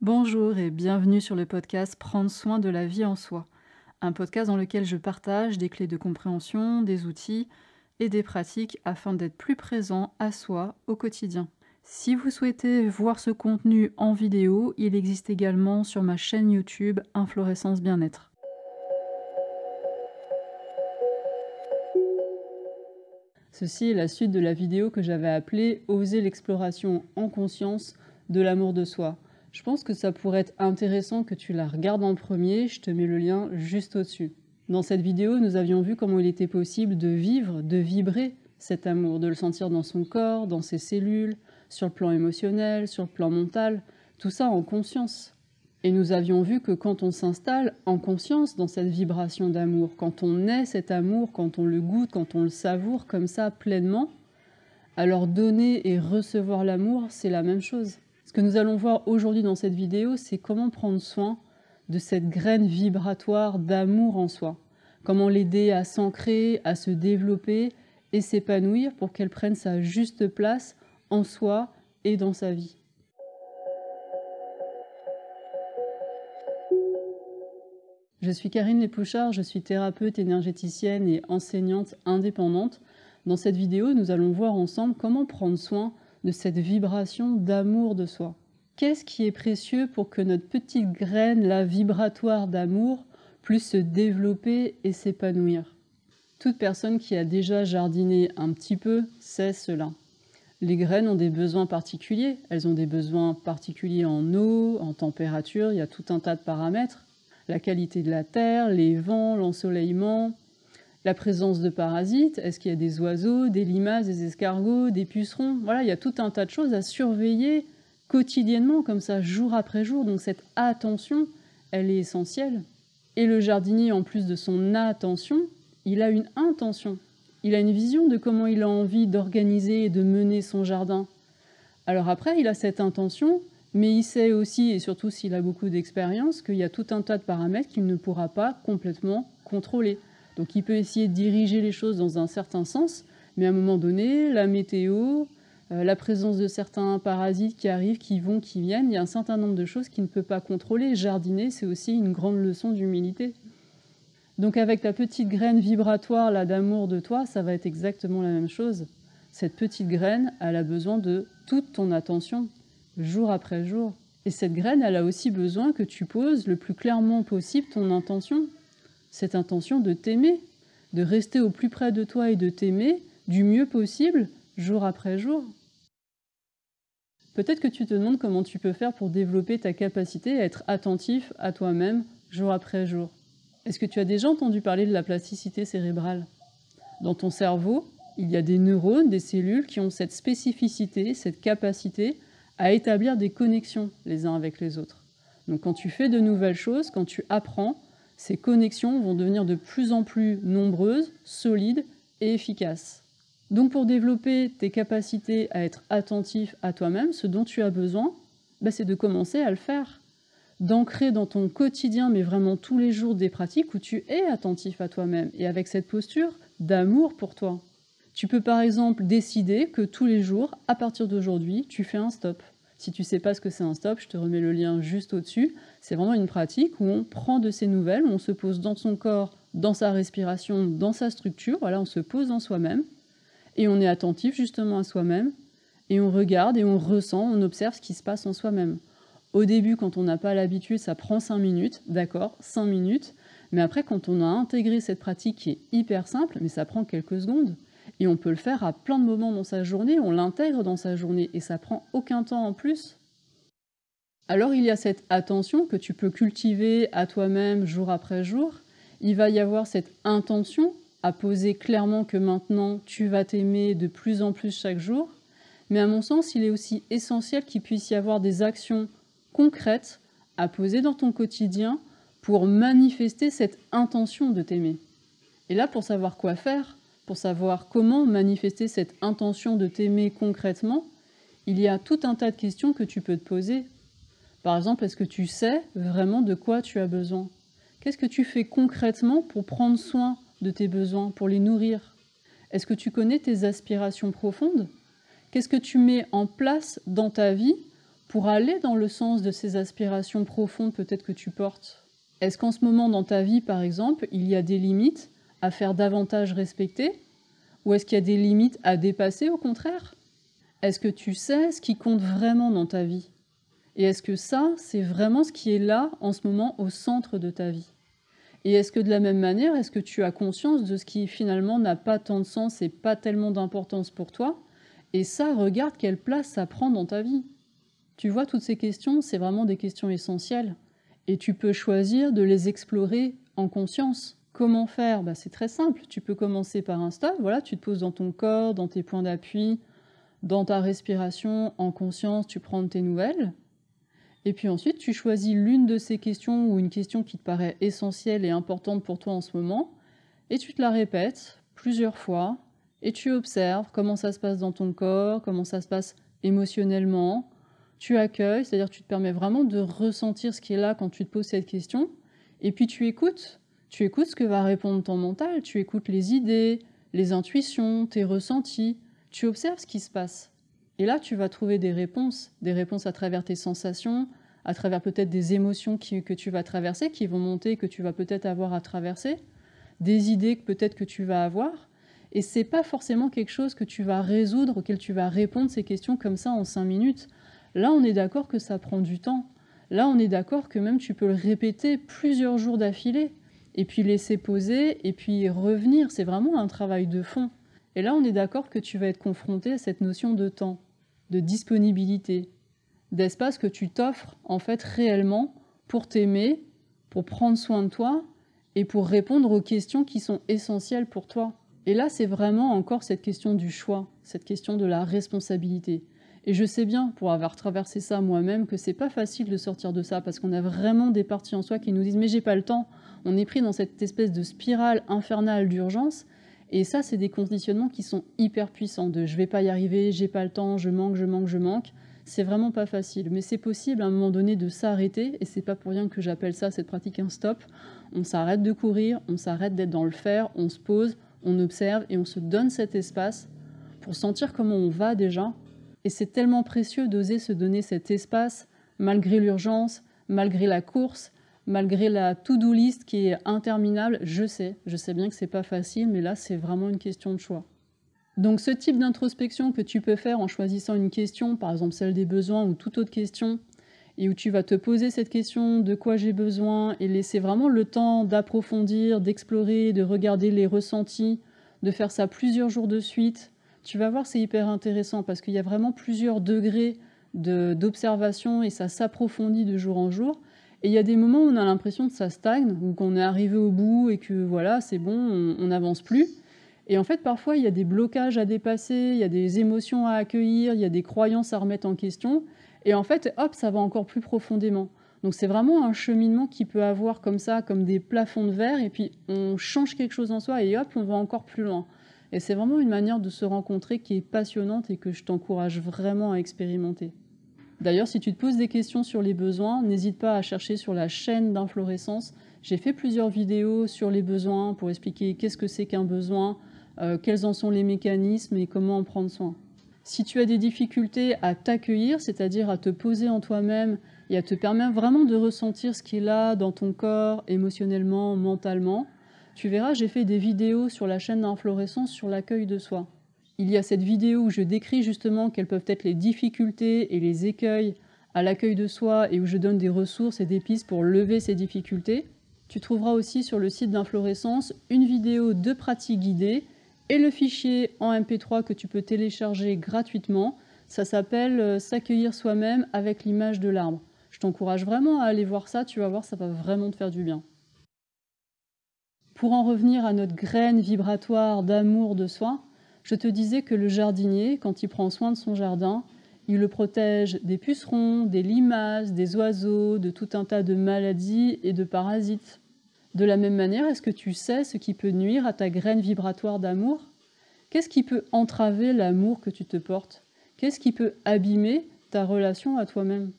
Bonjour et bienvenue sur le podcast Prendre soin de la vie en soi, un podcast dans lequel je partage des clés de compréhension, des outils et des pratiques afin d'être plus présent à soi au quotidien. Si vous souhaitez voir ce contenu en vidéo, il existe également sur ma chaîne YouTube Inflorescence Bien-être. Ceci est la suite de la vidéo que j'avais appelée Oser l'exploration en conscience de l'amour de soi. Je pense que ça pourrait être intéressant que tu la regardes en premier, je te mets le lien juste au-dessus. Dans cette vidéo, nous avions vu comment il était possible de vivre, de vibrer cet amour, de le sentir dans son corps, dans ses cellules, sur le plan émotionnel, sur le plan mental, tout ça en conscience. Et nous avions vu que quand on s'installe en conscience dans cette vibration d'amour, quand on est cet amour, quand on le goûte, quand on le savoure comme ça pleinement, alors donner et recevoir l'amour, c'est la même chose. Ce que nous allons voir aujourd'hui dans cette vidéo, c'est comment prendre soin de cette graine vibratoire d'amour en soi. Comment l'aider à s'ancrer, à se développer et s'épanouir pour qu'elle prenne sa juste place en soi et dans sa vie. Je suis Karine Lépouchard, je suis thérapeute énergéticienne et enseignante indépendante. Dans cette vidéo, nous allons voir ensemble comment prendre soin de cette vibration d'amour de soi. Qu'est-ce qui est précieux pour que notre petite graine, la vibratoire d'amour, puisse se développer et s'épanouir? Toute personne qui a déjà jardiné un petit peu sait cela. Les graines ont des besoins particuliers. Elles ont des besoins particuliers en eau, en température, il y a tout un tas de paramètres la qualité de la terre, les vents, l'ensoleillement, la présence de parasites, est-ce qu'il y a des oiseaux, des limaces, des escargots, des pucerons? Voilà, il y a tout un tas de choses à surveiller quotidiennement, comme ça, jour après jour. Donc cette attention, elle est essentielle. Et le jardinier, en plus de son attention, il a une intention. Il a une vision de comment il a envie d'organiser et de mener son jardin. Alors après, il a cette intention, mais il sait aussi, et surtout s'il a beaucoup d'expérience, qu'il y a tout un tas de paramètres qu'il ne pourra pas complètement contrôler. Donc il peut essayer de diriger les choses dans un certain sens, mais à un moment donné, la météo, euh, la présence de certains parasites qui arrivent, qui vont, qui viennent, il y a un certain nombre de choses qu'il ne peut pas contrôler. Jardiner, c'est aussi une grande leçon d'humilité. Donc avec ta petite graine vibratoire là d'amour de toi, ça va être exactement la même chose. Cette petite graine, elle a besoin de toute ton attention jour après jour. Et cette graine, elle a aussi besoin que tu poses le plus clairement possible ton intention. Cette intention de t'aimer, de rester au plus près de toi et de t'aimer du mieux possible, jour après jour. Peut-être que tu te demandes comment tu peux faire pour développer ta capacité à être attentif à toi-même jour après jour. Est-ce que tu as déjà entendu parler de la plasticité cérébrale? Dans ton cerveau, il y a des neurones, des cellules qui ont cette spécificité, cette capacité à établir des connexions les uns avec les autres. Donc quand tu fais de nouvelles choses, quand tu apprends, ces connexions vont devenir de plus en plus nombreuses, solides et efficaces. Donc pour développer tes capacités à être attentif à toi-même, ce dont tu as besoin, bah, c'est de commencer à le faire. D'ancrer dans ton quotidien, mais vraiment tous les jours, des pratiques où tu es attentif à toi-même et avec cette posture d'amour pour toi. Tu peux par exemple décider que tous les jours, à partir d'aujourd'hui, tu fais un stop. Si tu sais pas ce que c'est un stop, je te remets le lien juste au-dessus. C'est vraiment une pratique où on prend de ses nouvelles, on se pose dans son corps, dans sa respiration, dans sa structure. Voilà, on se pose en soi-même et on est attentif justement à soi-même et on regarde et on ressent, on observe ce qui se passe en soi-même. Au début, quand on n'a pas l'habitude, ça prend 5 minutes, d'accord, 5 minutes. Mais après, quand on a intégré cette pratique qui est hyper simple, mais ça prend quelques secondes, et on peut le faire à plein de moments dans sa journée, on l'intègre dans sa journée et ça prend aucun temps en plus. Alors il y a cette attention que tu peux cultiver à toi-même jour après jour. Il va y avoir cette intention à poser clairement que maintenant tu vas t'aimer de plus en plus chaque jour. Mais à mon sens, il est aussi essentiel qu'il puisse y avoir des actions concrètes à poser dans ton quotidien pour manifester cette intention de t'aimer. Et là, pour savoir quoi faire, pour savoir comment manifester cette intention de t'aimer concrètement, il y a tout un tas de questions que tu peux te poser. Par exemple, est-ce que tu sais vraiment de quoi tu as besoin? Qu'est-ce que tu fais concrètement pour prendre soin de tes besoins, pour les nourrir? Est-ce que tu connais tes aspirations profondes? Qu'est-ce que tu mets en place dans ta vie pour aller dans le sens de ces aspirations profondes peut-être que tu portes? Est-ce qu'en ce moment dans ta vie, par exemple, il y a des limites à faire davantage respecter Ou est-ce qu'il y a des limites à dépasser au contraire? Est-ce que tu sais ce qui compte vraiment dans ta vie? Et est-ce que ça, c'est vraiment ce qui est là en ce moment au centre de ta vie? Et est-ce que de la même manière, est-ce que tu as conscience de ce qui finalement n'a pas tant de sens et pas tellement d'importance pour toi? Et ça, regarde quelle place ça prend dans ta vie. Tu vois, toutes ces questions, c'est vraiment des questions essentielles. Et tu peux choisir de les explorer en conscience. Comment faire bah, C'est très simple. Tu peux commencer par un stop. Voilà, tu te poses dans ton corps, dans tes points d'appui, dans ta respiration, en conscience, tu prends tes nouvelles. Et puis ensuite, tu choisis l'une de ces questions ou une question qui te paraît essentielle et importante pour toi en ce moment, et tu te la répètes plusieurs fois, et tu observes comment ça se passe dans ton corps, comment ça se passe émotionnellement, tu accueilles, c'est-à-dire tu te permets vraiment de ressentir ce qui est là quand tu te poses cette question, et puis tu écoutes. Tu écoutes ce que va répondre ton mental, tu écoutes les idées, les intuitions, tes ressentis, tu observes ce qui se passe. Et là, tu vas trouver des réponses, des réponses à travers tes sensations, à travers peut-être des émotions que tu vas traverser, qui vont monter, que tu vas peut-être avoir à traverser, des idées que peut-être que tu vas avoir. Et c'est pas forcément quelque chose que tu vas résoudre, auquel tu vas répondre ces questions comme ça en cinq minutes. Là, on est d'accord que ça prend du temps. Là, on est d'accord que même tu peux le répéter plusieurs jours d'affilée, et puis laisser poser, et puis revenir. C'est vraiment un travail de fond. Et là, on est d'accord que tu vas être confronté à cette notion de temps, de disponibilité, d'espace que tu t'offres en fait réellement pour t'aimer, pour prendre soin de toi et pour répondre aux questions qui sont essentielles pour toi. Et là, c'est vraiment encore cette question du choix, cette question de la responsabilité. Et je sais bien, pour avoir traversé ça moi-même, que c'est pas facile de sortir de ça parce qu'on a vraiment des parties en soi qui nous disent mais j'ai pas le temps. On est pris dans cette espèce de spirale infernale d'urgence. Et ça, c'est des conditionnements qui sont hyper puissants de je vais pas y arriver, j'ai pas le temps, je manque, je manque, je manque. C'est vraiment pas facile, mais c'est possible à un moment donné de s'arrêter, et c'est pas pour rien que j'appelle ça cette pratique un stop. On s'arrête de courir, on s'arrête d'être dans le faire, on se pose, on observe et on se donne cet espace pour sentir comment on va déjà, et c'est tellement précieux d'oser se donner cet espace, malgré l'urgence, malgré la course, malgré la to-do list qui est interminable. Je sais, je sais bien que c'est pas facile, mais là, c'est vraiment une question de choix. Donc, ce type d'introspection que tu peux faire en choisissant une question, par exemple celle des besoins ou toute autre question, et où tu vas te poser cette question de quoi j'ai besoin et laisser vraiment le temps d'approfondir, d'explorer, de regarder les ressentis, de faire ça plusieurs jours de suite, tu vas voir, c'est hyper intéressant parce qu'il y a vraiment plusieurs degrés d'observation et ça s'approfondit de jour en jour. Et il y a des moments où on a l'impression que ça stagne ou qu'on est arrivé au bout et que voilà, c'est bon, on n'avance plus. Et en fait, parfois, il y a des blocages à dépasser, il y a des émotions à accueillir, il y a des croyances à remettre en question. Et en fait, hop, ça va encore plus profondément. Donc c'est vraiment un cheminement qui peut avoir comme ça, comme des plafonds de verre, et puis on change quelque chose en soi et hop, on va encore plus loin. Et c'est vraiment une manière de se rencontrer qui est passionnante et que je t'encourage vraiment à expérimenter. D'ailleurs, si tu te poses des questions sur les besoins, n'hésite pas à chercher sur la chaîne d'inflorescence. J'ai fait plusieurs vidéos sur les besoins pour expliquer qu'est-ce que c'est qu'un besoin, euh, quels en sont les mécanismes et comment en prendre soin. Si tu as des difficultés à t'accueillir, c'est-à-dire à te poser en toi-même et à te permettre vraiment de ressentir ce qui est là dans ton corps, émotionnellement, mentalement, tu verras, j'ai fait des vidéos sur la chaîne d'inflorescence sur l'accueil de soi. Il y a cette vidéo où je décris justement quelles peuvent être les difficultés et les écueils à l'accueil de soi et où je donne des ressources et des pistes pour lever ces difficultés. Tu trouveras aussi sur le site d'inflorescence une vidéo de pratique guidée et le fichier en MP3 que tu peux télécharger gratuitement. Ça s'appelle euh, S'accueillir soi-même avec l'image de l'arbre. Je t'encourage vraiment à aller voir ça, tu vas voir, ça va vraiment te faire du bien. Pour en revenir à notre graine vibratoire d'amour de soi, je te disais que le jardinier, quand il prend soin de son jardin, il le protège des pucerons, des limaces, des oiseaux, de tout un tas de maladies et de parasites. De la même manière, est-ce que tu sais ce qui peut nuire à ta graine vibratoire d'amour? Qu'est-ce qui peut entraver l'amour que tu te portes? Qu'est-ce qui peut abîmer ta relation à toi-même?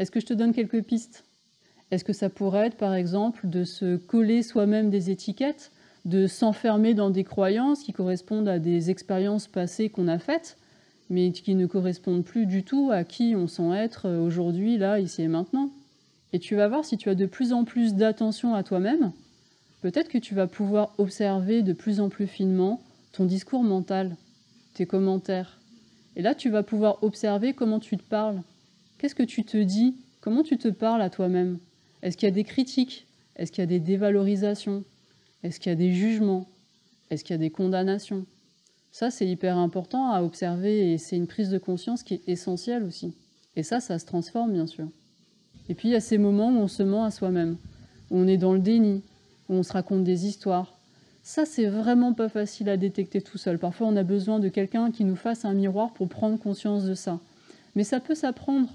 Est-ce que je te donne quelques pistes? Est-ce que ça pourrait être, par exemple, de se coller soi-même des étiquettes, de s'enfermer dans des croyances qui correspondent à des expériences passées qu'on a faites mais qui ne correspondent plus du tout à qui on sent être aujourd'hui, là, ici et maintenant? Et tu vas voir si tu as de plus en plus d'attention à toi-même, peut-être que tu vas pouvoir observer de plus en plus finement ton discours mental, tes commentaires. Et là, tu vas pouvoir observer comment tu te parles. Qu'est-ce que tu te dis? Comment tu te parles à toi-même? Est-ce qu'il y a des critiques? Est-ce qu'il y a des dévalorisations? Est-ce qu'il y a des jugements? Est-ce qu'il y a des condamnations? Ça, c'est hyper important à observer et c'est une prise de conscience qui est essentielle aussi. Et ça, ça se transforme, bien sûr. Et puis, il y a ces moments où on se ment à soi-même, où on est dans le déni, où on se raconte des histoires. Ça, c'est vraiment pas facile à détecter tout seul. Parfois, on a besoin de quelqu'un qui nous fasse un miroir pour prendre conscience de ça. Mais ça peut s'apprendre.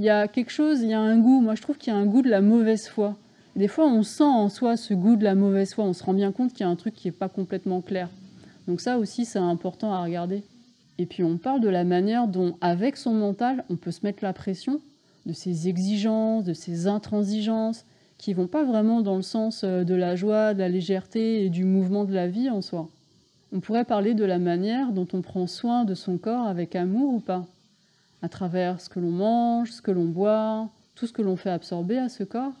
Il y a quelque chose, il y a un goût. Moi, je trouve qu'il y a un goût de la mauvaise foi. Des fois, on sent en soi ce goût de la mauvaise foi. On se rend bien compte qu'il y a un truc qui n'est pas complètement clair. Donc ça aussi, c'est important à regarder. Et puis, on parle de la manière dont, avec son mental, on peut se mettre la pression, de ses exigences, de ses intransigences, qui vont pas vraiment dans le sens euh, de la joie, de la légèreté et du mouvement de la vie en soi. On pourrait parler de la manière dont on prend soin de son corps avec amour ou pas, à travers ce que l'on mange, ce que l'on boit, tout ce que l'on fait absorber à ce corps,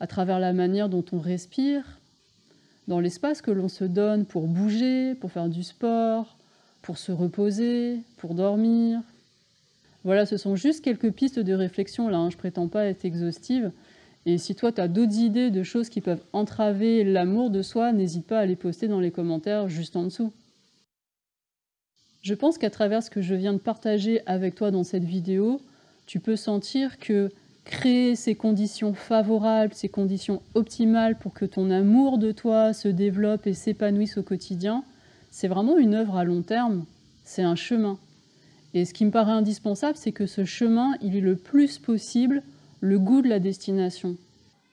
à travers la manière dont on respire, dans l'espace que l'on se donne pour bouger, pour faire du sport, pour se reposer, pour dormir. Voilà, ce sont juste quelques pistes de réflexion là, hein. je prétends pas être exhaustive, et si toi, tu as d'autres idées de choses qui peuvent entraver l'amour de soi, n'hésite pas à les poster dans les commentaires juste en dessous. Je pense qu'à travers ce que je viens de partager avec toi dans cette vidéo, tu peux sentir que créer ces conditions favorables, ces conditions optimales pour que ton amour de toi se développe et s'épanouisse au quotidien, c'est vraiment une œuvre à long terme, c'est un chemin. Et ce qui me paraît indispensable, c'est que ce chemin, il est le plus possible le goût de la destination.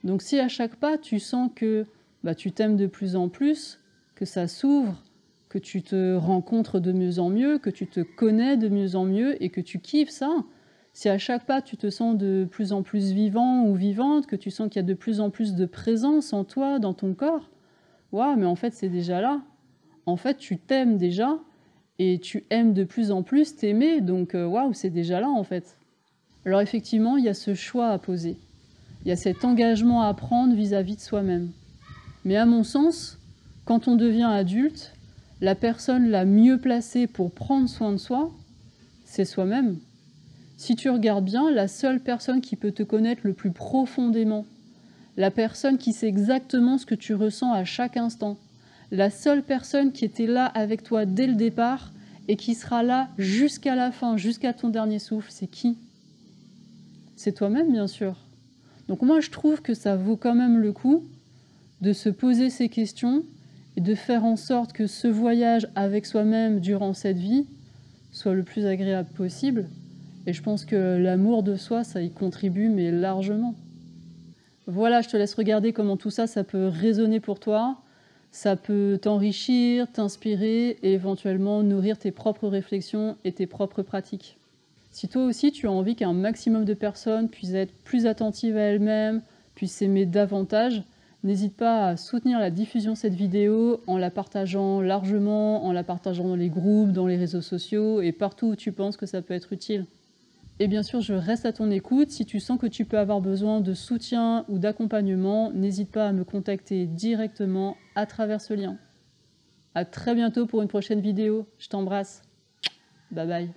Donc si à chaque pas tu sens que bah, tu t'aimes de plus en plus, que ça s'ouvre, que tu te rencontres de mieux en mieux, que tu te connais de mieux en mieux et que tu kiffes ça, si à chaque pas tu te sens de plus en plus vivant ou vivante, que tu sens qu'il y a de plus en plus de présence en toi, dans ton corps, waouh, mais en fait c'est déjà là. En fait tu t'aimes déjà et tu aimes de plus en plus t'aimer, donc euh, waouh, c'est déjà là en fait. Alors effectivement, il y a ce choix à poser. Il y a cet engagement à prendre vis-à-vis de soi-même. Mais à mon sens, quand on devient adulte, la personne la mieux placée pour prendre soin de soi, c'est soi-même. Si tu regardes bien, la seule personne qui peut te connaître le plus profondément, la personne qui sait exactement ce que tu ressens à chaque instant, la seule personne qui était là avec toi dès le départ et qui sera là jusqu'à la fin, jusqu'à ton dernier souffle, c'est qui? C'est toi-même, bien sûr. Donc moi, je trouve que ça vaut quand même le coup de se poser ces questions et de faire en sorte que ce voyage avec soi-même durant cette vie soit le plus agréable possible. Et je pense que l'amour de soi, ça y contribue, mais largement. Voilà, je te laisse regarder comment tout ça, ça peut résonner pour toi. Ça peut t'enrichir, t'inspirer et éventuellement nourrir tes propres réflexions et tes propres pratiques. Si toi aussi tu as envie qu'un maximum de personnes puissent être plus attentives à elles-mêmes, puissent s'aimer davantage, n'hésite pas à soutenir la diffusion de cette vidéo en la partageant largement, en la partageant dans les groupes, dans les réseaux sociaux et partout où tu penses que ça peut être utile. Et bien sûr, je reste à ton écoute. Si tu sens que tu peux avoir besoin de soutien ou d'accompagnement, n'hésite pas à me contacter directement à travers ce lien. À très bientôt pour une prochaine vidéo. Je t'embrasse. Bye bye.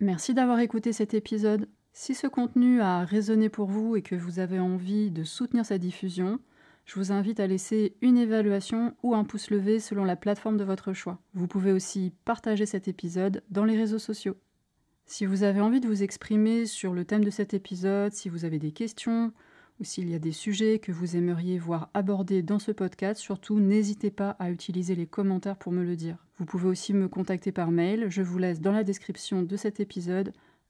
Merci d'avoir écouté cet épisode. Si ce contenu a résonné pour vous et que vous avez envie de soutenir sa diffusion, je vous invite à laisser une évaluation ou un pouce levé selon la plateforme de votre choix. Vous pouvez aussi partager cet épisode dans les réseaux sociaux. Si vous avez envie de vous exprimer sur le thème de cet épisode, si vous avez des questions, ou s'il y a des sujets que vous aimeriez voir abordés dans ce podcast, surtout n'hésitez pas à utiliser les commentaires pour me le dire. Vous pouvez aussi me contacter par mail, je vous laisse dans la description de cet épisode